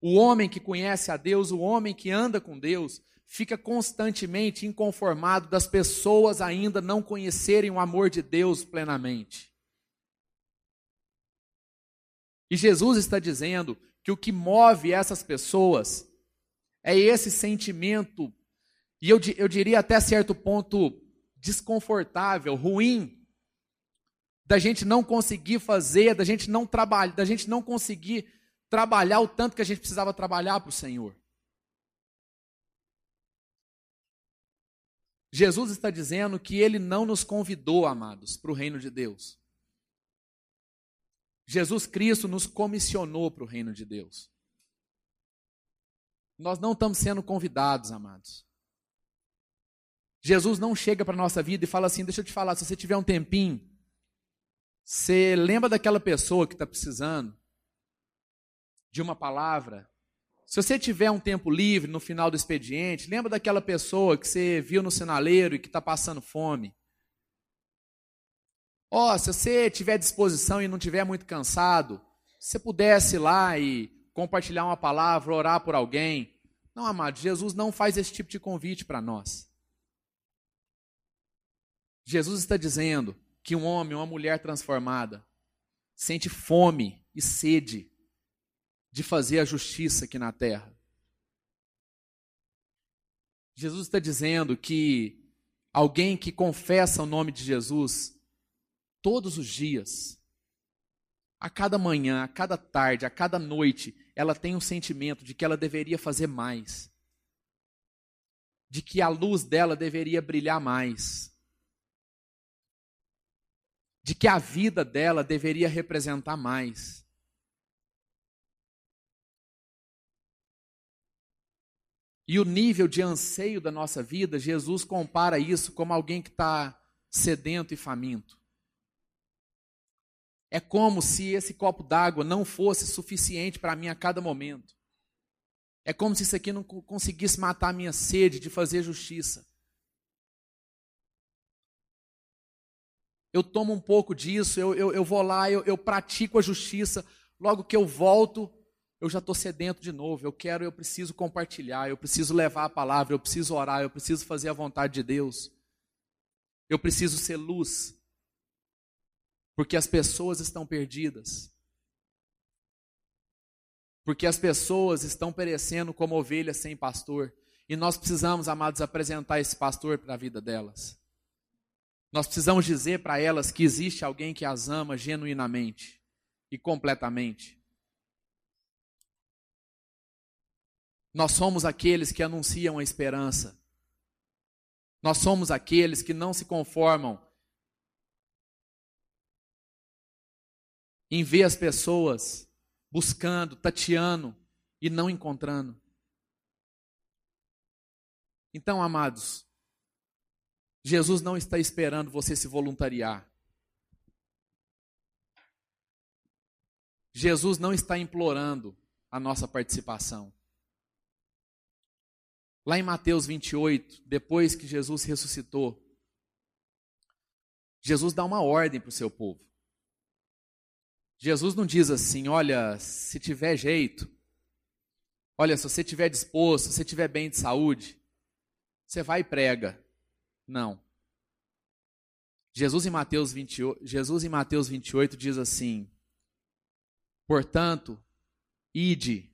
Speaker 1: O homem que conhece a Deus, o homem que anda com Deus, fica constantemente inconformado das pessoas ainda não conhecerem o amor de Deus plenamente. E Jesus está dizendo que o que move essas pessoas é esse sentimento, e eu, eu diria até certo ponto desconfortável, ruim, da gente não conseguir fazer, da gente não trabalhar, da gente não conseguir trabalhar o tanto que a gente precisava trabalhar para o Senhor. Jesus está dizendo que ele não nos convidou, amados, para o reino de Deus. Jesus Cristo nos comissionou para o reino de Deus. Nós não estamos sendo convidados, amados. Jesus não chega para a nossa vida e fala assim: deixa eu te falar, se você tiver um tempinho, você lembra daquela pessoa que está precisando de uma palavra? Se você tiver um tempo livre no final do expediente, lembra daquela pessoa que você viu no sinaleiro e que está passando fome? Ó, oh, se você tiver disposição e não tiver muito cansado, se você pudesse ir lá e compartilhar uma palavra, orar por alguém. Não, amado, Jesus não faz esse tipo de convite para nós. Jesus está dizendo que um homem, uma mulher transformada, sente fome e sede de fazer a justiça aqui na terra. Jesus está dizendo que alguém que confessa o nome de Jesus todos os dias, a cada manhã, a cada tarde, a cada noite, ela tem um sentimento de que ela deveria fazer mais, de que a luz dela deveria brilhar mais, de que a vida dela deveria representar mais. E o nível de anseio da nossa vida, Jesus compara isso como alguém que está sedento e faminto. É como se esse copo d'água não fosse suficiente para mim a cada momento. É como se isso aqui não conseguisse matar a minha sede de fazer justiça. Eu tomo um pouco disso, eu, eu, eu vou lá, eu, eu pratico a justiça. Logo que eu volto, eu já estou sedento de novo. Eu quero, eu preciso compartilhar, eu preciso levar a palavra, eu preciso orar, eu preciso fazer a vontade de Deus. Eu preciso ser luz porque as pessoas estão perdidas. Porque as pessoas estão perecendo como ovelhas sem pastor. E nós precisamos, amados, apresentar esse pastor para a vida delas. Nós precisamos dizer para elas que existe alguém que as ama genuinamente e completamente. Nós somos aqueles que anunciam a esperança. Nós somos aqueles que não se conformam em ver as pessoas buscando, tateando e não encontrando. Então, amados, Jesus não está esperando você se voluntariar. Jesus não está implorando a nossa participação. Lá em Mateus 28, depois que Jesus ressuscitou, Jesus dá uma ordem para o seu povo. Jesus não diz assim: olha, se tiver jeito, olha, se você estiver disposto, se você estiver bem de saúde, você vai e prega. Não. Jesus em Mateus 28, Jesus em Mateus 28 diz assim: Portanto, ide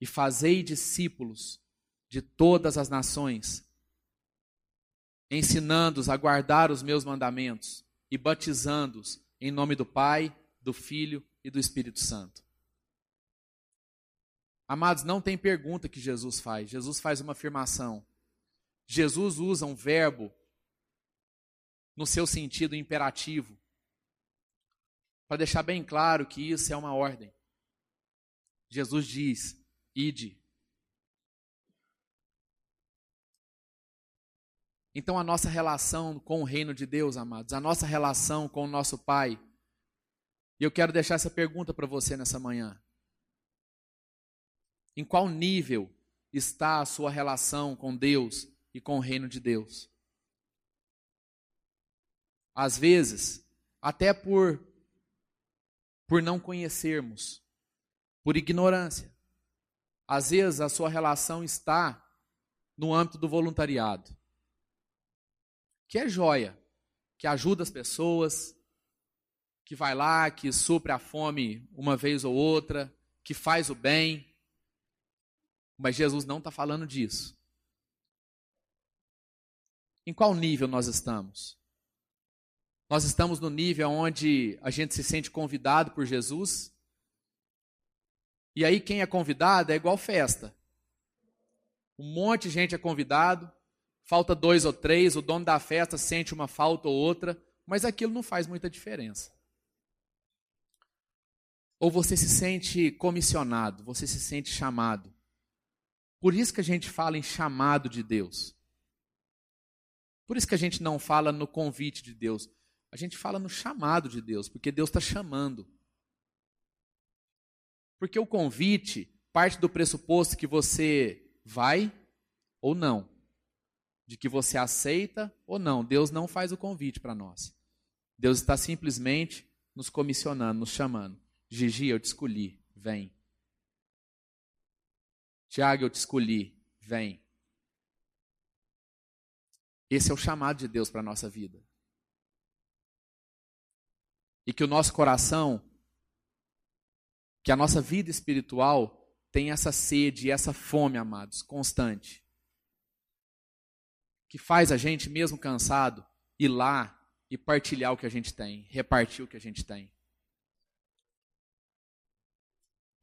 Speaker 1: e fazei discípulos de todas as nações, ensinando-os a guardar os meus mandamentos e batizando-os em nome do Pai, do Filho e do Espírito Santo. Amados, não tem pergunta que Jesus faz, Jesus faz uma afirmação. Jesus usa um verbo no seu sentido imperativo, para deixar bem claro que isso é uma ordem. Jesus diz: ide. Então, a nossa relação com o reino de Deus, amados, a nossa relação com o nosso Pai. E eu quero deixar essa pergunta para você nessa manhã. Em qual nível está a sua relação com Deus e com o reino de Deus? Às vezes, até por por não conhecermos, por ignorância. Às vezes a sua relação está no âmbito do voluntariado, que é joia, que ajuda as pessoas, que vai lá, que supre a fome uma vez ou outra, que faz o bem. Mas Jesus não está falando disso. Em qual nível nós estamos? Nós estamos no nível onde a gente se sente convidado por Jesus. E aí quem é convidado é igual festa. Um monte de gente é convidado, falta dois ou três, o dono da festa sente uma falta ou outra, mas aquilo não faz muita diferença. Ou você se sente comissionado, você se sente chamado. Por isso que a gente fala em chamado de Deus. Por isso que a gente não fala no convite de Deus. A gente fala no chamado de Deus, porque Deus está chamando. Porque o convite parte do pressuposto que você vai ou não, de que você aceita ou não. Deus não faz o convite para nós. Deus está simplesmente nos comissionando, nos chamando. Gigi, eu te escolhi, vem. Tiago, eu te escolhi, vem. Esse é o chamado de Deus para a nossa vida. E que o nosso coração, que a nossa vida espiritual tem essa sede e essa fome, amados, constante. Que faz a gente, mesmo cansado, ir lá e partilhar o que a gente tem, repartir o que a gente tem.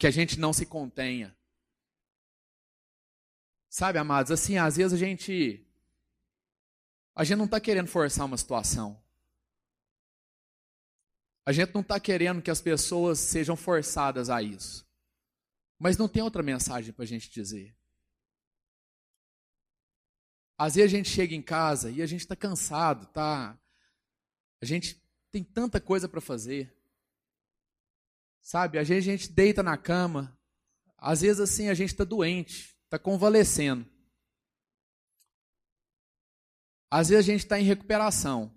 Speaker 1: Que a gente não se contenha. Sabe, amados, assim, às vezes a gente. A gente não está querendo forçar uma situação. A gente não está querendo que as pessoas sejam forçadas a isso. Mas não tem outra mensagem para a gente dizer. Às vezes a gente chega em casa e a gente está cansado, tá? A gente tem tanta coisa para fazer. Sabe? A gente deita na cama. Às vezes assim a gente está doente, está convalescendo. Às vezes a gente está em recuperação.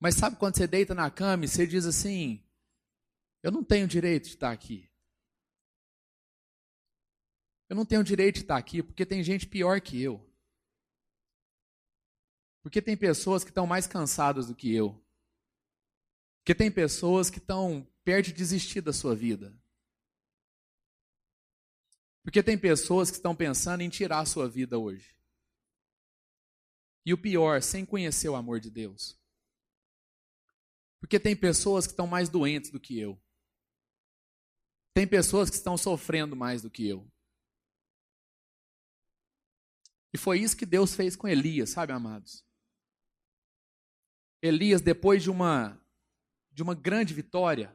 Speaker 1: Mas sabe quando você deita na cama e você diz assim: Eu não tenho direito de estar aqui. Eu não tenho direito de estar aqui porque tem gente pior que eu. Porque tem pessoas que estão mais cansadas do que eu. Porque tem pessoas que estão perto de desistir da sua vida. Porque tem pessoas que estão pensando em tirar a sua vida hoje. E o pior, sem conhecer o amor de Deus. Porque tem pessoas que estão mais doentes do que eu. Tem pessoas que estão sofrendo mais do que eu. E foi isso que Deus fez com Elias, sabe, amados? Elias, depois de uma de uma grande vitória,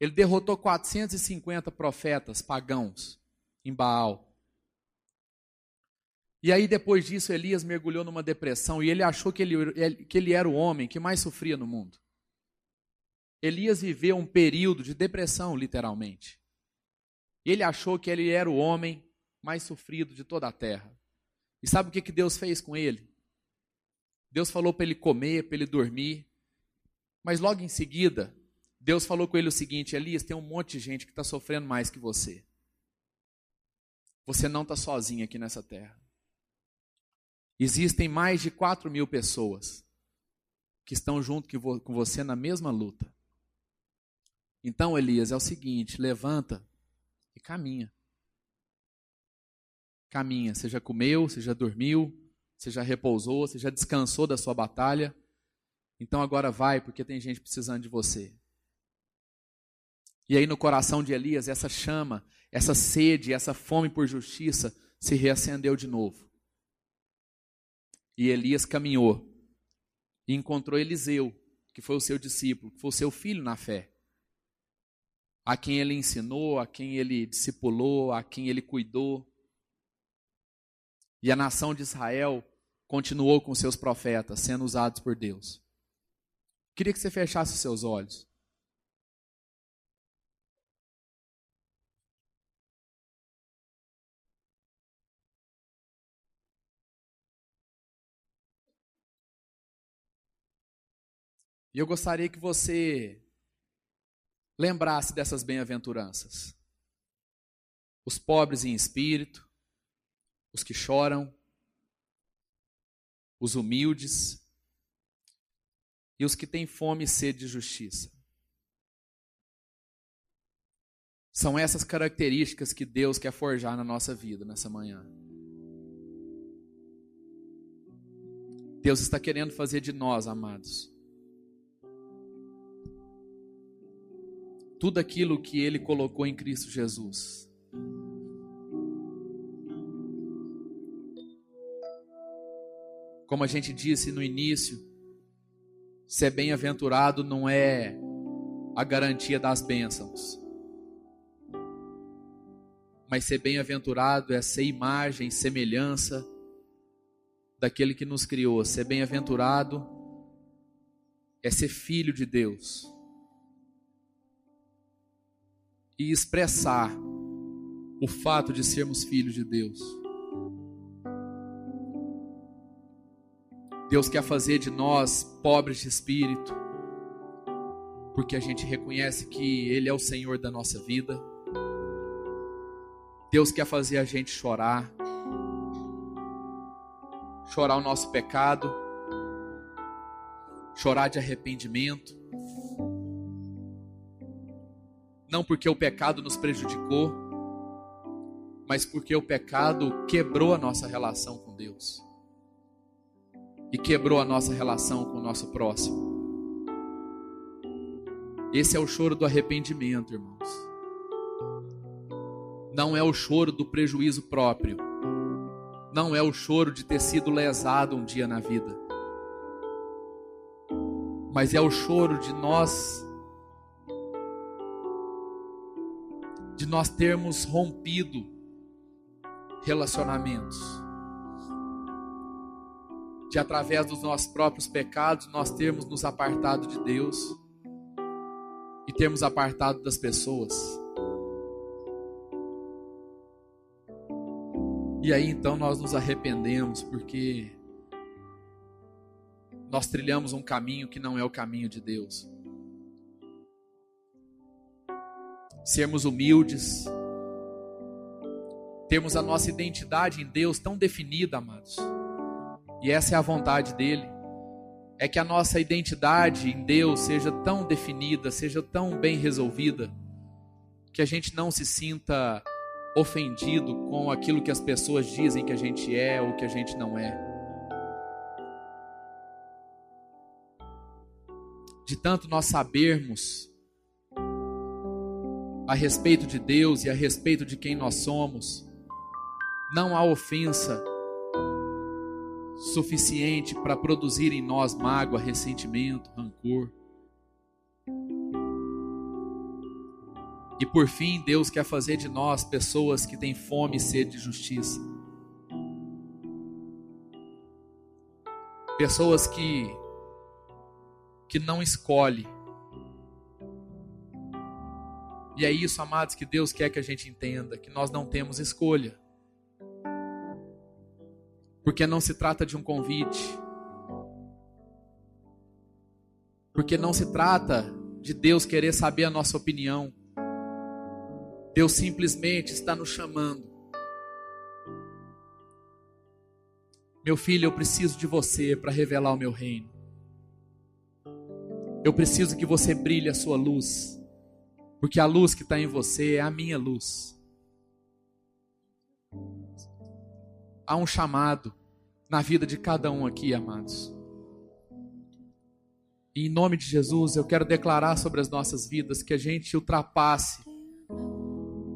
Speaker 1: ele derrotou 450 profetas pagãos em Baal. E aí, depois disso, Elias mergulhou numa depressão e ele achou que ele, que ele era o homem que mais sofria no mundo. Elias viveu um período de depressão, literalmente. Ele achou que ele era o homem mais sofrido de toda a terra. E sabe o que, que Deus fez com ele? Deus falou para ele comer, para ele dormir. Mas logo em seguida, Deus falou com ele o seguinte: Elias, tem um monte de gente que está sofrendo mais que você. Você não está sozinho aqui nessa terra. Existem mais de 4 mil pessoas que estão junto com você na mesma luta. Então, Elias, é o seguinte: levanta e caminha. Caminha. Já comeu, já dormiu, já repousou, já descansou da sua batalha. Então agora vai, porque tem gente precisando de você. E aí no coração de Elias, essa chama, essa sede, essa fome por justiça se reacendeu de novo. E Elias caminhou e encontrou Eliseu, que foi o seu discípulo, que foi o seu filho na fé. A quem ele ensinou, a quem ele discipulou, a quem ele cuidou. E a nação de Israel continuou com seus profetas sendo usados por Deus. Queria que você fechasse os seus olhos. E eu gostaria que você lembrasse dessas bem-aventuranças. Os pobres em espírito, os que choram, os humildes e os que têm fome e sede de justiça. São essas características que Deus quer forjar na nossa vida nessa manhã. Deus está querendo fazer de nós, amados, tudo aquilo que Ele colocou em Cristo Jesus. Como a gente disse no início, ser bem-aventurado não é a garantia das bênçãos. Mas ser bem-aventurado é ser imagem, semelhança daquele que nos criou. Ser bem-aventurado é ser filho de Deus. e expressar o fato de sermos filhos de Deus. Deus quer fazer de nós pobres de espírito, porque a gente reconhece que Ele é o Senhor da nossa vida. Deus quer fazer a gente chorar, chorar o nosso pecado, chorar de arrependimento, não porque o pecado nos prejudicou, mas porque o pecado quebrou a nossa relação com Deus e quebrou a nossa relação com o nosso próximo. Esse é o choro do arrependimento, irmãos. Não é o choro do prejuízo próprio. Não é o choro de ter sido lesado um dia na vida. Mas é o choro de nós de nós termos rompido relacionamentos. De através dos nossos próprios pecados nós termos nos apartado de Deus e termos apartado das pessoas. E aí então nós nos arrependemos porque nós trilhamos um caminho que não é o caminho de Deus. sermos humildes, termos a nossa identidade em Deus tão definida, amados. E essa é a vontade dele. É que a nossa identidade em Deus seja tão definida, seja tão bem resolvida, que a gente não se sinta ofendido com aquilo que as pessoas dizem que a gente é ou que a gente não é. De tanto nós sabermos a respeito de Deus e a respeito de quem nós somos, não há ofensa suficiente para produzir em nós mágoa, ressentimento, rancor. E por fim, Deus quer fazer de nós pessoas que têm fome e sede de justiça. Pessoas que que não escolhe E é isso, amados, que Deus quer que a gente entenda: que nós não temos escolha. Porque não se trata de um convite. Porque não se trata de Deus querer saber a nossa opinião. Deus simplesmente está nos chamando. Meu filho, eu preciso de você para revelar o meu reino. Eu preciso que você brilhe a sua luz, porque a luz que está em você é a minha luz. Há um chamado na vida de cada um aqui, amados. E em nome de Jesus, eu quero declarar sobre as nossas vidas que a gente ultrapasse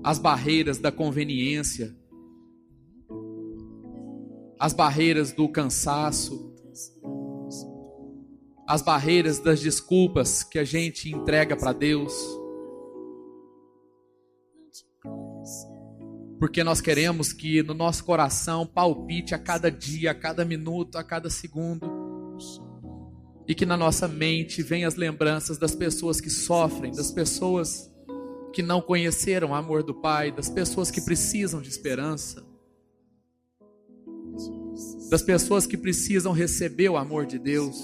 Speaker 1: as barreiras da conveniência, as barreiras do cansaço, as barreiras das desculpas que a gente entrega para Deus. Porque nós queremos que no nosso coração palpite a cada dia, a cada minuto, a cada segundo. E que na nossa mente venham as lembranças das pessoas que sofrem, das pessoas que não conheceram o amor do Pai, das pessoas que precisam de esperança, das pessoas que precisam receber o amor de Deus.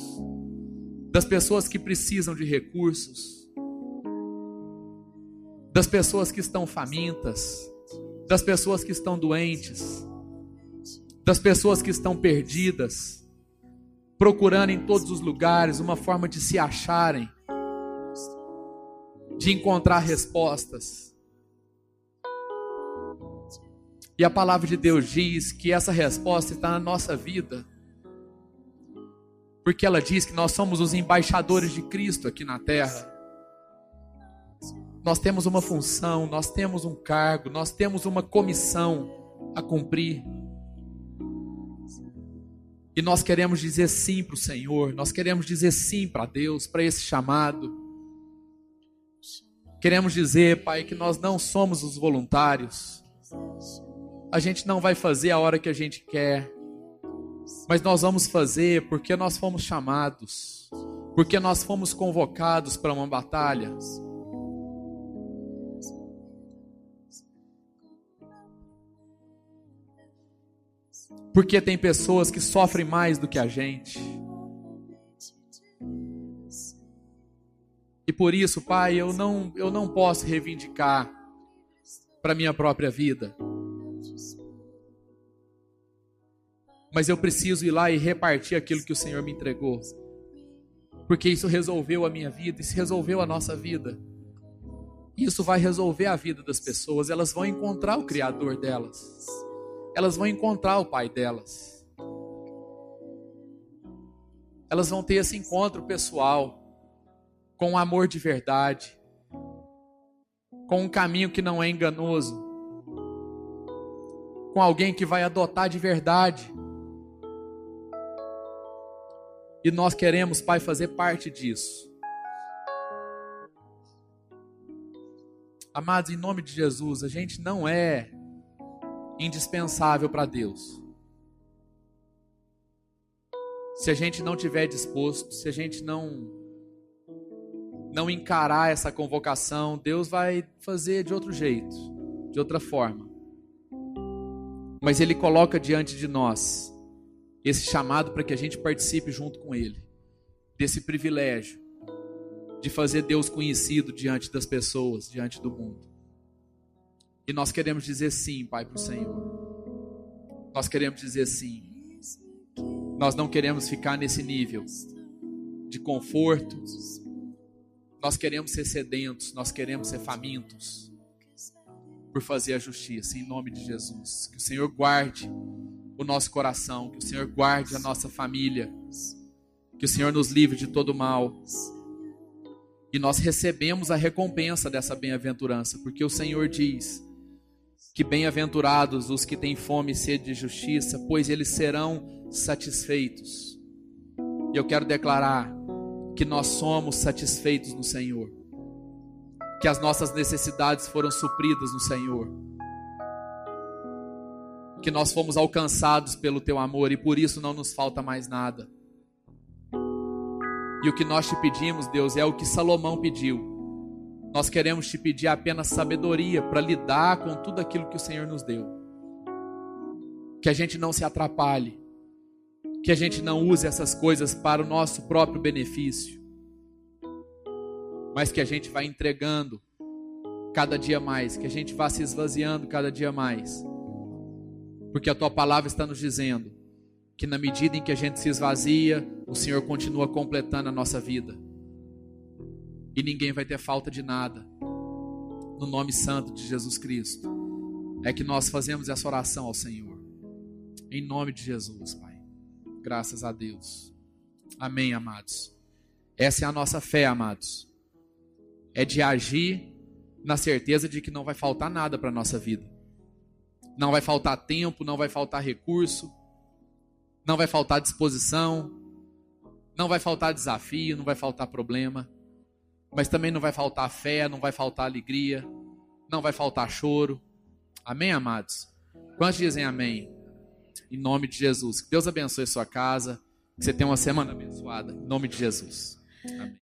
Speaker 1: Das pessoas que precisam de recursos, das pessoas que estão famintas, das pessoas que estão doentes, das pessoas que estão perdidas, procurando em todos os lugares uma forma de se acharem, de encontrar respostas. E a palavra de Deus diz que essa resposta está na nossa vida porque ela diz que nós somos os embaixadores de Cristo aqui na terra. Nós temos uma função, nós temos um cargo, nós temos uma comissão a cumprir. E nós queremos dizer sim para o Senhor, nós queremos dizer sim para Deus, para esse chamado. Queremos dizer, Pai, que nós não somos os voluntários. A gente não vai fazer a hora que a gente quer mas nós vamos fazer porque nós fomos chamados, porque nós fomos convocados para uma batalha. Porque tem pessoas que sofrem mais do que a gente. E por isso, Pai, eu não, eu não posso reivindicar para minha própria vida. mas eu preciso ir lá e repartir aquilo que o Senhor me entregou. Porque isso resolveu a minha vida, isso resolveu a nossa vida. Isso vai resolver a vida das pessoas, elas vão encontrar o Criador delas, elas vão encontrar o Pai delas, elas vão ter esse encontro pessoal com um amor de verdade, com um caminho que não é enganoso, com alguém que vai adotar de verdade e nós queremos, Pai, fazer parte disso. Amados, em nome de Jesus, a gente não é indispensável para Deus. Se a gente não tiver disposto, se a gente não não encarar essa convocação, Deus vai fazer de outro jeito, de outra forma. Mas ele coloca diante de nós esse chamado para que a gente participe junto com Ele, desse privilégio de fazer Deus conhecido diante das pessoas, diante do mundo. E nós queremos dizer sim, Pai, para o Senhor. Nós queremos dizer sim. Nós não queremos ficar nesse nível de conforto. Nós queremos ser sedentos, nós queremos ser famintos por fazer a justiça, em nome de Jesus. Que o Senhor guarde o nosso coração, que o Senhor guarde a nossa família, que o Senhor nos livre de todo mal. E nós recebemos a recompensa dessa bem-aventurança, porque o Senhor diz que bem-aventurados os que têm fome e sede de justiça, pois eles serão satisfeitos. E eu quero declarar que nós somos satisfeitos no Senhor, que as nossas necessidades foram supridas no Senhor que nós fomos alcançados pelo teu amor e por isso não nos falta mais nada. E o que nós te pedimos, Deus, é o que Salomão pediu: Nós queremos te pedir apenas sabedoria para lidar com tudo aquilo que o Senhor nos deu. Que a gente não se atrapalhe. Que a gente não use essas coisas para o nosso próprio benefício. Mas que a gente vá entregando cada dia mais. Que a gente vá se esvaziando cada dia mais. Porque a tua palavra está nos dizendo que na medida em que a gente se esvazia, o Senhor continua completando a nossa vida e ninguém vai ter falta de nada. No nome santo de Jesus Cristo, é que nós fazemos essa oração ao Senhor. Em nome de Jesus, Pai. Graças a Deus. Amém, amados. Essa é a nossa fé, amados. É de agir na certeza de que não vai faltar nada para a nossa vida. Não vai faltar tempo, não vai faltar recurso, não vai faltar disposição, não vai faltar desafio, não vai faltar problema mas também não vai faltar fé, não vai faltar alegria, não vai faltar choro. Amém, amados? Quantos dizem amém? Em nome de Jesus. Que Deus abençoe sua casa. Que você tenha uma semana abençoada. Em nome de Jesus. Amém.